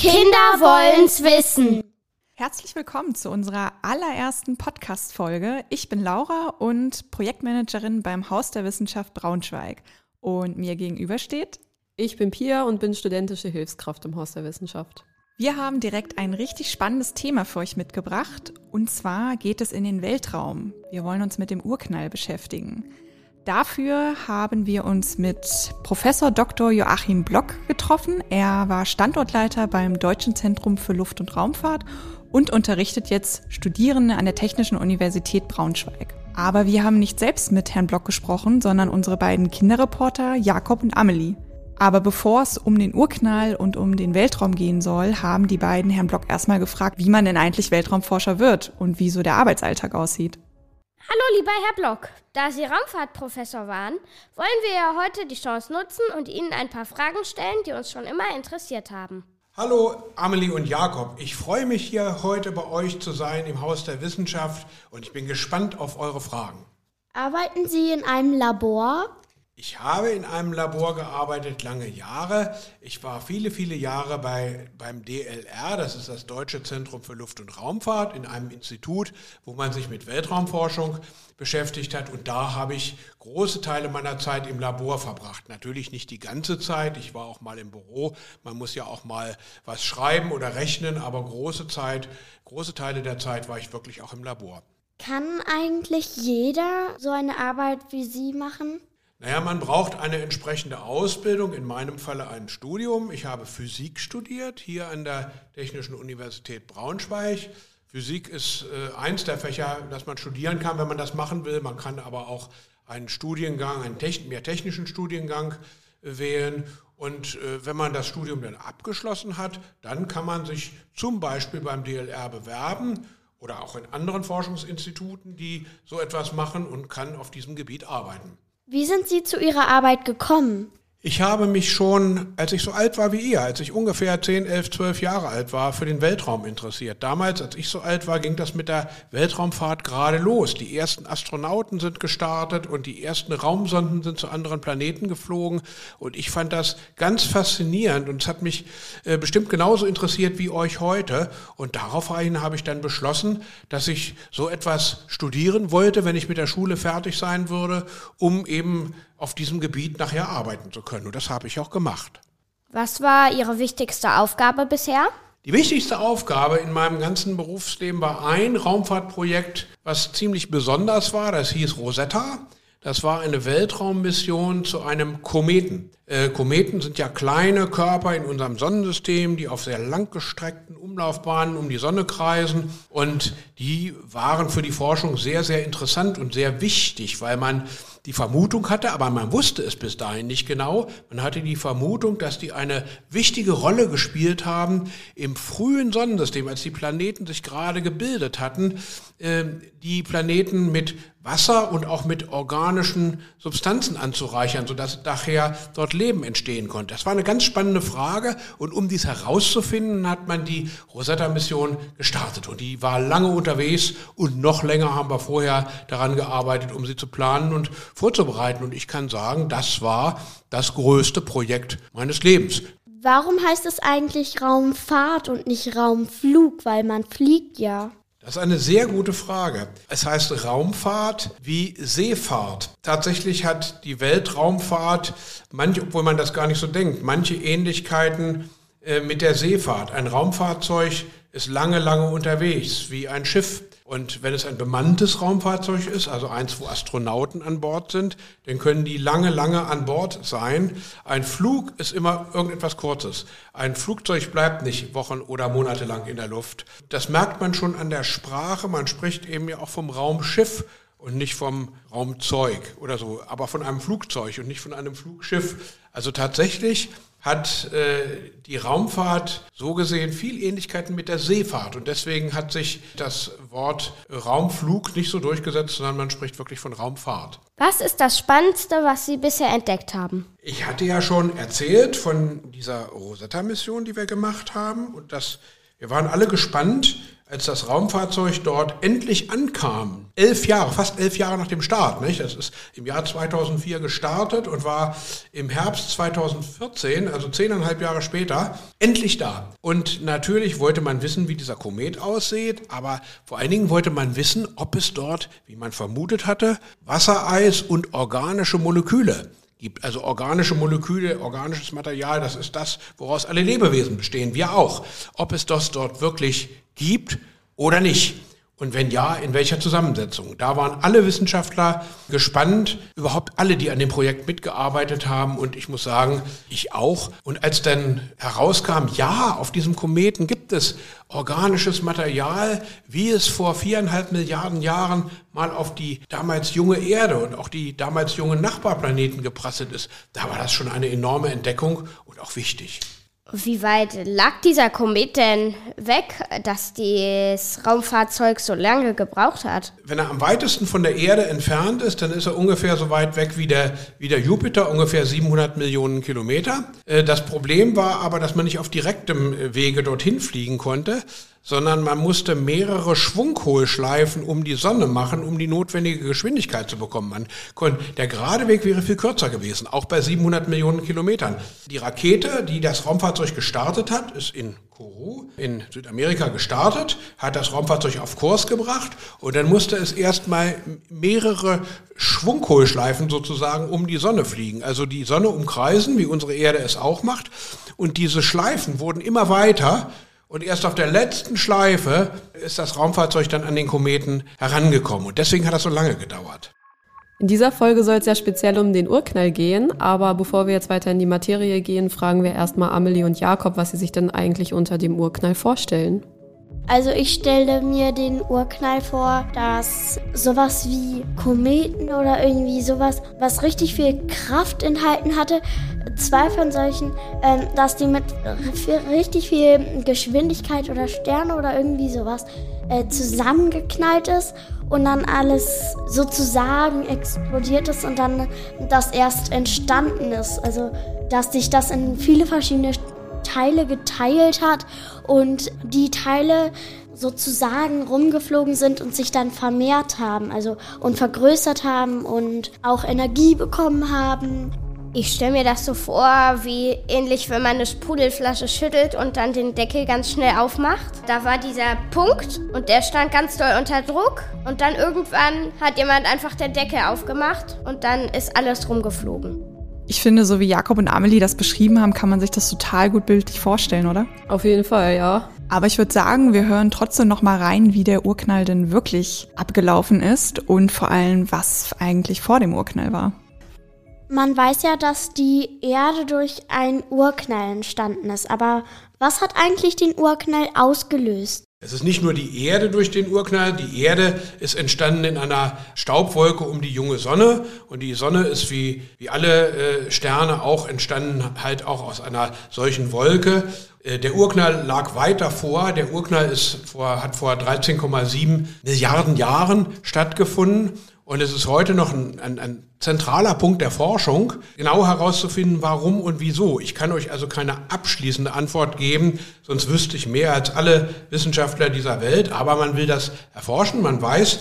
Kinder wollen's wissen. Herzlich willkommen zu unserer allerersten Podcast-Folge. Ich bin Laura und Projektmanagerin beim Haus der Wissenschaft Braunschweig. Und mir gegenüber steht. Ich bin Pia und bin studentische Hilfskraft im Haus der Wissenschaft. Wir haben direkt ein richtig spannendes Thema für euch mitgebracht. Und zwar geht es in den Weltraum. Wir wollen uns mit dem Urknall beschäftigen. Dafür haben wir uns mit Professor Dr. Joachim Block getroffen. Er war Standortleiter beim Deutschen Zentrum für Luft- und Raumfahrt und unterrichtet jetzt Studierende an der Technischen Universität Braunschweig. Aber wir haben nicht selbst mit Herrn Block gesprochen, sondern unsere beiden Kinderreporter Jakob und Amelie. Aber bevor es um den Urknall und um den Weltraum gehen soll, haben die beiden Herrn Block erstmal gefragt, wie man denn eigentlich Weltraumforscher wird und wie so der Arbeitsalltag aussieht. Hallo, lieber Herr Block. Da Sie Raumfahrtprofessor waren, wollen wir ja heute die Chance nutzen und Ihnen ein paar Fragen stellen, die uns schon immer interessiert haben. Hallo Amelie und Jakob. Ich freue mich hier heute bei euch zu sein im Haus der Wissenschaft und ich bin gespannt auf eure Fragen. Arbeiten Sie in einem Labor? Ich habe in einem Labor gearbeitet, lange Jahre. Ich war viele, viele Jahre bei, beim DLR, das ist das Deutsche Zentrum für Luft- und Raumfahrt, in einem Institut, wo man sich mit Weltraumforschung beschäftigt hat. Und da habe ich große Teile meiner Zeit im Labor verbracht. Natürlich nicht die ganze Zeit. Ich war auch mal im Büro. Man muss ja auch mal was schreiben oder rechnen, aber große Zeit, große Teile der Zeit war ich wirklich auch im Labor. Kann eigentlich jeder so eine Arbeit wie Sie machen? Naja, man braucht eine entsprechende Ausbildung, in meinem Falle ein Studium. Ich habe Physik studiert hier an der Technischen Universität Braunschweig. Physik ist äh, eins der Fächer, das man studieren kann, wenn man das machen will. Man kann aber auch einen Studiengang, einen techn mehr technischen Studiengang äh, wählen. Und äh, wenn man das Studium dann abgeschlossen hat, dann kann man sich zum Beispiel beim DLR bewerben oder auch in anderen Forschungsinstituten, die so etwas machen und kann auf diesem Gebiet arbeiten. Wie sind Sie zu Ihrer Arbeit gekommen? Ich habe mich schon, als ich so alt war wie ihr, als ich ungefähr 10, 11, 12 Jahre alt war, für den Weltraum interessiert. Damals, als ich so alt war, ging das mit der Weltraumfahrt gerade los. Die ersten Astronauten sind gestartet und die ersten Raumsonden sind zu anderen Planeten geflogen. Und ich fand das ganz faszinierend und es hat mich äh, bestimmt genauso interessiert wie euch heute. Und daraufhin habe ich dann beschlossen, dass ich so etwas studieren wollte, wenn ich mit der Schule fertig sein würde, um eben auf diesem Gebiet nachher arbeiten zu können. Und das habe ich auch gemacht. Was war Ihre wichtigste Aufgabe bisher? Die wichtigste Aufgabe in meinem ganzen Berufsleben war ein Raumfahrtprojekt, was ziemlich besonders war. Das hieß Rosetta. Das war eine Weltraummission zu einem Kometen. Äh, Kometen sind ja kleine Körper in unserem Sonnensystem, die auf sehr langgestreckten Umlaufbahnen um die Sonne kreisen. Und die waren für die Forschung sehr, sehr interessant und sehr wichtig, weil man die Vermutung hatte, aber man wusste es bis dahin nicht genau, man hatte die Vermutung, dass die eine wichtige Rolle gespielt haben im frühen Sonnensystem, als die Planeten sich gerade gebildet hatten, äh, die Planeten mit Wasser und auch mit organischen Substanzen anzureichern, sodass daher dort Leben entstehen konnte. Das war eine ganz spannende Frage und um dies herauszufinden, hat man die Rosetta-Mission gestartet und die war lange unterwegs und noch länger haben wir vorher daran gearbeitet, um sie zu planen und vorzubereiten und ich kann sagen, das war das größte Projekt meines Lebens. Warum heißt es eigentlich Raumfahrt und nicht Raumflug, weil man fliegt ja? Das ist eine sehr gute Frage. Es heißt Raumfahrt wie Seefahrt. Tatsächlich hat die Weltraumfahrt, manche, obwohl man das gar nicht so denkt, manche Ähnlichkeiten äh, mit der Seefahrt. Ein Raumfahrzeug ist lange, lange unterwegs, wie ein Schiff. Und wenn es ein bemanntes Raumfahrzeug ist, also eins, wo Astronauten an Bord sind, dann können die lange, lange an Bord sein. Ein Flug ist immer irgendetwas Kurzes. Ein Flugzeug bleibt nicht Wochen oder Monate lang in der Luft. Das merkt man schon an der Sprache. Man spricht eben ja auch vom Raumschiff und nicht vom Raumzeug oder so, aber von einem Flugzeug und nicht von einem Flugschiff. Also tatsächlich hat äh, die Raumfahrt so gesehen viel Ähnlichkeiten mit der Seefahrt. Und deswegen hat sich das Wort Raumflug nicht so durchgesetzt, sondern man spricht wirklich von Raumfahrt. Was ist das Spannendste, was Sie bisher entdeckt haben? Ich hatte ja schon erzählt von dieser Rosetta-Mission, die wir gemacht haben. Und das Wir waren alle gespannt, als das Raumfahrzeug dort endlich ankam, elf Jahre, fast elf Jahre nach dem Start, nicht? Das ist im Jahr 2004 gestartet und war im Herbst 2014, also zehneinhalb Jahre später, endlich da. Und natürlich wollte man wissen, wie dieser Komet aussieht, aber vor allen Dingen wollte man wissen, ob es dort, wie man vermutet hatte, Wassereis und organische Moleküle gibt. Also organische Moleküle, organisches Material, das ist das, woraus alle Lebewesen bestehen, wir auch. Ob es das dort wirklich gibt oder nicht. Und wenn ja, in welcher Zusammensetzung? Da waren alle Wissenschaftler gespannt, überhaupt alle, die an dem Projekt mitgearbeitet haben. Und ich muss sagen, ich auch. Und als dann herauskam, ja, auf diesem Kometen gibt es organisches Material, wie es vor viereinhalb Milliarden Jahren mal auf die damals junge Erde und auch die damals jungen Nachbarplaneten geprasselt ist, da war das schon eine enorme Entdeckung und auch wichtig. Wie weit lag dieser Komet denn weg, dass das Raumfahrzeug so lange gebraucht hat? Wenn er am weitesten von der Erde entfernt ist, dann ist er ungefähr so weit weg wie der, wie der Jupiter, ungefähr 700 Millionen Kilometer. Äh, das Problem war aber, dass man nicht auf direktem Wege dorthin fliegen konnte, sondern man musste mehrere Schwunghohlschleifen um die Sonne machen, um die notwendige Geschwindigkeit zu bekommen. Man konnte, der gerade Weg wäre viel kürzer gewesen, auch bei 700 Millionen Kilometern. Die Rakete, die das Raumfahrzeug gestartet hat, ist in Kourou in Südamerika gestartet, hat das Raumfahrzeug auf Kurs gebracht und dann musste es erstmal mehrere Schwunghohlschleifen sozusagen um die Sonne fliegen, also die Sonne umkreisen, wie unsere Erde es auch macht. Und diese Schleifen wurden immer weiter und erst auf der letzten Schleife ist das Raumfahrzeug dann an den Kometen herangekommen. Und deswegen hat das so lange gedauert. In dieser Folge soll es ja speziell um den Urknall gehen, aber bevor wir jetzt weiter in die Materie gehen, fragen wir erstmal Amelie und Jakob, was sie sich denn eigentlich unter dem Urknall vorstellen. Also ich stelle mir den Urknall vor, dass sowas wie Kometen oder irgendwie sowas, was richtig viel Kraft enthalten hatte, zwei von solchen, ähm, dass die mit richtig viel Geschwindigkeit oder Sterne oder irgendwie sowas äh, zusammengeknallt ist und dann alles sozusagen explodiert ist und dann das erst entstanden ist. Also dass sich das in viele verschiedene Teile geteilt hat und die Teile sozusagen rumgeflogen sind und sich dann vermehrt haben, also und vergrößert haben und auch Energie bekommen haben. Ich stelle mir das so vor, wie ähnlich, wenn man eine Sprudelflasche schüttelt und dann den Deckel ganz schnell aufmacht. Da war dieser Punkt und der stand ganz doll unter Druck. Und dann irgendwann hat jemand einfach den Deckel aufgemacht und dann ist alles rumgeflogen. Ich finde, so wie Jakob und Amelie das beschrieben haben, kann man sich das total gut bildlich vorstellen, oder? Auf jeden Fall, ja. Aber ich würde sagen, wir hören trotzdem noch mal rein, wie der Urknall denn wirklich abgelaufen ist und vor allem, was eigentlich vor dem Urknall war. Man weiß ja, dass die Erde durch einen Urknall entstanden ist, aber was hat eigentlich den Urknall ausgelöst? Es ist nicht nur die Erde durch den Urknall, die Erde ist entstanden in einer Staubwolke um die junge Sonne und die Sonne ist wie, wie alle äh, Sterne auch entstanden halt auch aus einer solchen Wolke. Äh, der Urknall lag weit davor. Der Urknall ist vor, hat vor 13,7 Milliarden Jahren stattgefunden und es ist heute noch ein, ein, ein, zentraler Punkt der Forschung, genau herauszufinden, warum und wieso. Ich kann euch also keine abschließende Antwort geben, sonst wüsste ich mehr als alle Wissenschaftler dieser Welt. Aber man will das erforschen. Man weiß,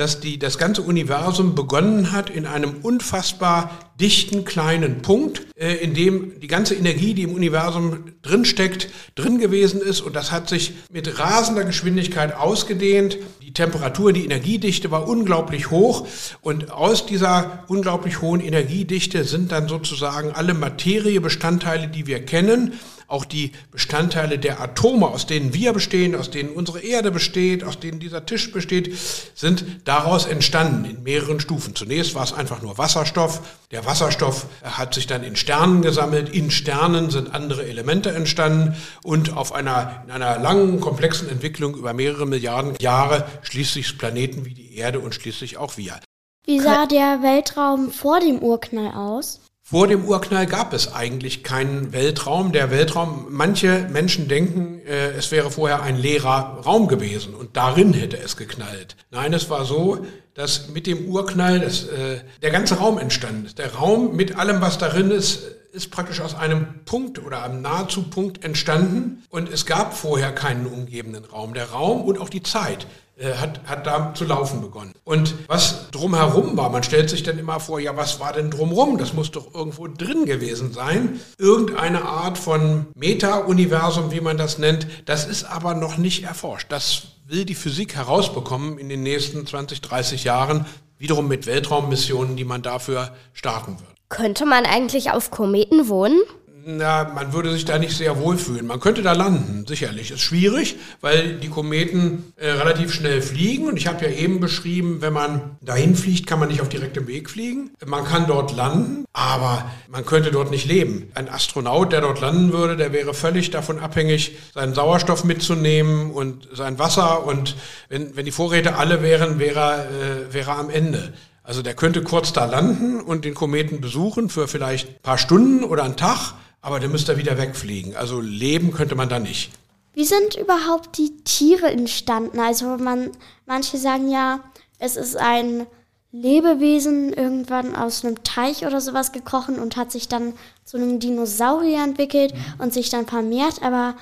dass die, das ganze Universum begonnen hat in einem unfassbar dichten kleinen Punkt, äh, in dem die ganze Energie, die im Universum drinsteckt, drin gewesen ist. Und das hat sich mit rasender Geschwindigkeit ausgedehnt. Die Temperatur, die Energiedichte war unglaublich hoch. Und aus dieser unglaublich hohen Energiedichte sind dann sozusagen alle Materiebestandteile, die wir kennen, auch die Bestandteile der Atome, aus denen wir bestehen, aus denen unsere Erde besteht, aus denen dieser Tisch besteht, sind daraus entstanden in mehreren Stufen. Zunächst war es einfach nur Wasserstoff. Der Wasserstoff hat sich dann in Sternen gesammelt. In Sternen sind andere Elemente entstanden und auf einer, in einer langen, komplexen Entwicklung über mehrere Milliarden Jahre schließlich Planeten wie die Erde und schließlich auch wir. Wie sah der Weltraum vor dem Urknall aus? Vor dem Urknall gab es eigentlich keinen Weltraum. Der Weltraum, manche Menschen denken, äh, es wäre vorher ein leerer Raum gewesen und darin hätte es geknallt. Nein, es war so, dass mit dem Urknall das, äh, der ganze Raum entstanden ist. Der Raum mit allem, was darin ist, ist praktisch aus einem Punkt oder einem nahezu Punkt entstanden und es gab vorher keinen umgebenden Raum. Der Raum und auch die Zeit hat, hat da zu laufen begonnen. Und was drumherum war, man stellt sich dann immer vor, ja, was war denn drumherum? Das muss doch irgendwo drin gewesen sein. Irgendeine Art von Meta-Universum, wie man das nennt. Das ist aber noch nicht erforscht. Das will die Physik herausbekommen in den nächsten 20, 30 Jahren, wiederum mit Weltraummissionen, die man dafür starten wird. Könnte man eigentlich auf Kometen wohnen? Na, man würde sich da nicht sehr wohlfühlen. Man könnte da landen, sicherlich. Ist schwierig, weil die Kometen äh, relativ schnell fliegen. Und ich habe ja eben beschrieben, wenn man dahin fliegt, kann man nicht auf direktem Weg fliegen. Man kann dort landen, aber man könnte dort nicht leben. Ein Astronaut, der dort landen würde, der wäre völlig davon abhängig, seinen Sauerstoff mitzunehmen und sein Wasser. Und wenn, wenn die Vorräte alle wären, wäre, äh, wäre er am Ende. Also der könnte kurz da landen und den Kometen besuchen für vielleicht ein paar Stunden oder einen Tag aber der müsste wieder wegfliegen. Also leben könnte man da nicht. Wie sind überhaupt die Tiere entstanden? Also man, manche sagen ja, es ist ein Lebewesen irgendwann aus einem Teich oder sowas gekrochen und hat sich dann zu einem Dinosaurier entwickelt mhm. und sich dann vermehrt. Aber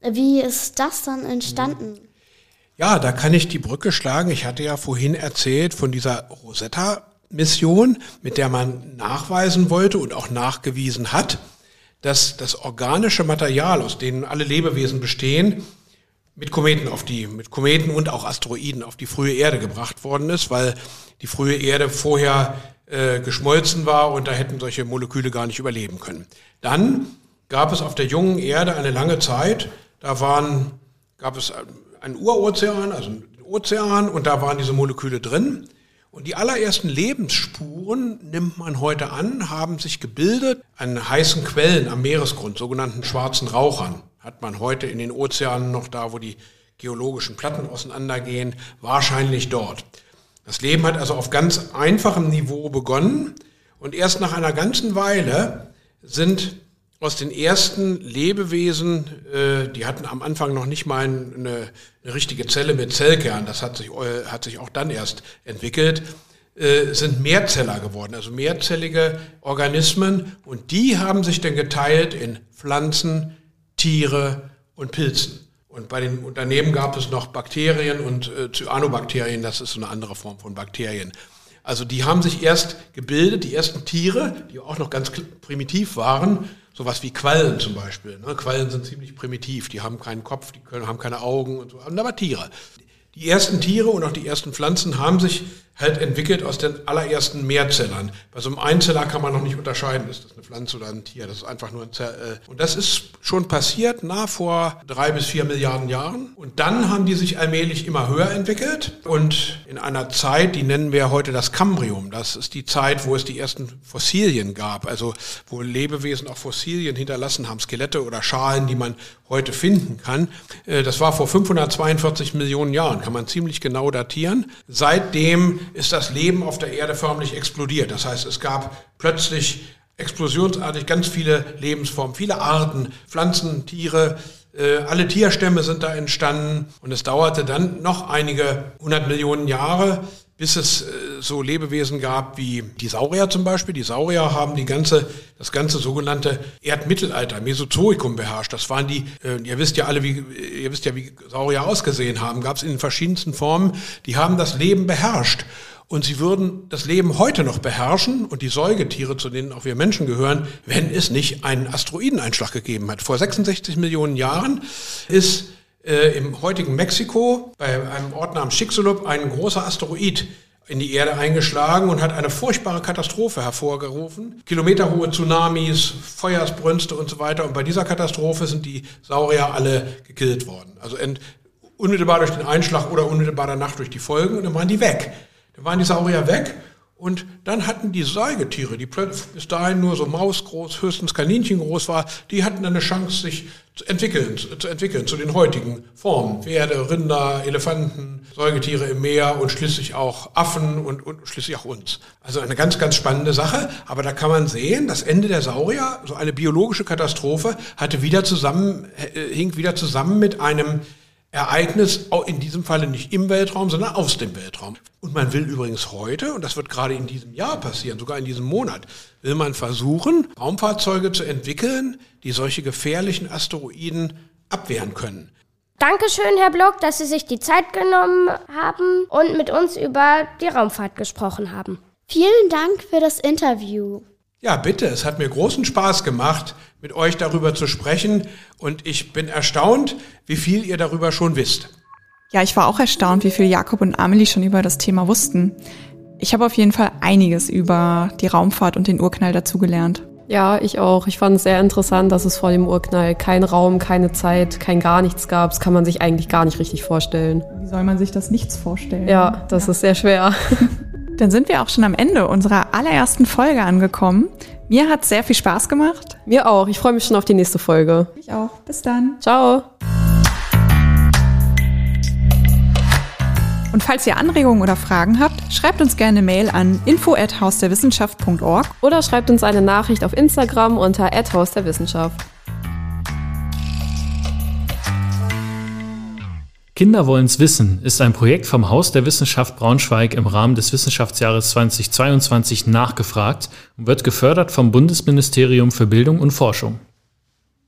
wie ist das dann entstanden? Ja, da kann ich die Brücke schlagen. Ich hatte ja vorhin erzählt von dieser Rosetta-Mission, mit der man nachweisen wollte und auch nachgewiesen hat, dass das organische Material, aus dem alle Lebewesen bestehen, mit Kometen auf die, mit Kometen und auch Asteroiden auf die frühe Erde gebracht worden ist, weil die frühe Erde vorher äh, geschmolzen war und da hätten solche Moleküle gar nicht überleben können. Dann gab es auf der jungen Erde eine lange Zeit, da waren, gab es einen Urozean, also einen Ozean und da waren diese Moleküle drin. Und die allerersten Lebensspuren, nimmt man heute an, haben sich gebildet an heißen Quellen am Meeresgrund, sogenannten schwarzen Rauchern. Hat man heute in den Ozeanen noch da, wo die geologischen Platten auseinandergehen, wahrscheinlich dort. Das Leben hat also auf ganz einfachem Niveau begonnen und erst nach einer ganzen Weile sind aus den ersten Lebewesen, äh, die hatten am Anfang noch nicht mal eine, eine richtige Zelle mit Zellkern, das hat sich, äh, hat sich auch dann erst entwickelt, äh, sind Mehrzeller geworden, also mehrzellige Organismen und die haben sich dann geteilt in Pflanzen, Tiere und Pilzen. Und bei den Unternehmen gab es noch Bakterien und äh, Cyanobakterien, das ist so eine andere Form von Bakterien. Also die haben sich erst gebildet, die ersten Tiere, die auch noch ganz primitiv waren, sowas wie Quallen zum Beispiel. Ne? Quallen sind ziemlich primitiv, die haben keinen Kopf, die können, haben keine Augen und so, aber Tiere. Die ersten Tiere und auch die ersten Pflanzen haben sich halt entwickelt aus den allerersten Mehrzellern. Bei so einem Einzeller kann man noch nicht unterscheiden, ist das eine Pflanze oder ein Tier. Das ist einfach nur ein Zell. Äh, und das ist schon passiert nach vor drei bis vier Milliarden Jahren. Und dann haben die sich allmählich immer höher entwickelt. Und in einer Zeit, die nennen wir heute das Kambrium. Das ist die Zeit, wo es die ersten Fossilien gab. Also wo Lebewesen auch Fossilien hinterlassen haben, Skelette oder Schalen, die man heute finden kann. Äh, das war vor 542 Millionen Jahren, kann man ziemlich genau datieren. Seitdem ist das Leben auf der Erde förmlich explodiert. Das heißt, es gab plötzlich explosionsartig ganz viele Lebensformen, viele Arten, Pflanzen, Tiere, äh, alle Tierstämme sind da entstanden und es dauerte dann noch einige hundert Millionen Jahre, bis es äh, so Lebewesen gab wie die Saurier zum Beispiel. Die Saurier haben die ganze, das ganze sogenannte Erdmittelalter, Mesozoikum beherrscht. Das waren die, äh, ihr wisst ja alle, wie, ihr wisst ja, wie Saurier ausgesehen haben, gab es in den verschiedensten Formen. Die haben das Leben beherrscht. Und sie würden das Leben heute noch beherrschen und die Säugetiere, zu denen auch wir Menschen gehören, wenn es nicht einen Asteroideneinschlag gegeben hat. Vor 66 Millionen Jahren ist äh, im heutigen Mexiko bei einem Ort namens Chicxulub ein großer Asteroid in die Erde eingeschlagen und hat eine furchtbare Katastrophe hervorgerufen. Kilometerhohe Tsunamis, Feuersbrünste und so weiter. Und bei dieser Katastrophe sind die Saurier alle gekillt worden. Also unmittelbar durch den Einschlag oder unmittelbar danach durch die Folgen und dann waren die weg. Dann waren die Saurier weg und dann hatten die Säugetiere, die bis dahin nur so mausgroß, höchstens Kaninchen groß war, die hatten eine Chance, sich zu entwickeln, zu entwickeln zu den heutigen Formen. Pferde, Rinder, Elefanten, Säugetiere im Meer und schließlich auch Affen und, und schließlich auch uns. Also eine ganz, ganz spannende Sache. Aber da kann man sehen, das Ende der Saurier, so eine biologische Katastrophe, hatte wieder zusammen, äh, hing wieder zusammen mit einem Ereignis, in diesem Falle nicht im Weltraum, sondern aus dem Weltraum. Und man will übrigens heute, und das wird gerade in diesem Jahr passieren, sogar in diesem Monat, will man versuchen, Raumfahrzeuge zu entwickeln, die solche gefährlichen Asteroiden abwehren können. Dankeschön, Herr Block, dass Sie sich die Zeit genommen haben und mit uns über die Raumfahrt gesprochen haben. Vielen Dank für das Interview. Ja, bitte, es hat mir großen Spaß gemacht, mit euch darüber zu sprechen und ich bin erstaunt, wie viel ihr darüber schon wisst. Ja, ich war auch erstaunt, wie viel Jakob und Amelie schon über das Thema wussten. Ich habe auf jeden Fall einiges über die Raumfahrt und den Urknall dazugelernt. Ja, ich auch. Ich fand es sehr interessant, dass es vor dem Urknall kein Raum, keine Zeit, kein gar nichts gab. Das kann man sich eigentlich gar nicht richtig vorstellen. Wie soll man sich das nichts vorstellen? Ja, das ja. ist sehr schwer. Dann sind wir auch schon am Ende unserer allerersten Folge angekommen. Mir hat sehr viel Spaß gemacht. Mir auch. Ich freue mich schon auf die nächste Folge. Ich auch. Bis dann. Ciao. Und falls ihr Anregungen oder Fragen habt, schreibt uns gerne eine Mail an info@hausderwissenschaft.org oder schreibt uns eine Nachricht auf Instagram unter @hausderwissenschaft. Kinder wollen's wissen ist ein Projekt vom Haus der Wissenschaft Braunschweig im Rahmen des Wissenschaftsjahres 2022 nachgefragt und wird gefördert vom Bundesministerium für Bildung und Forschung.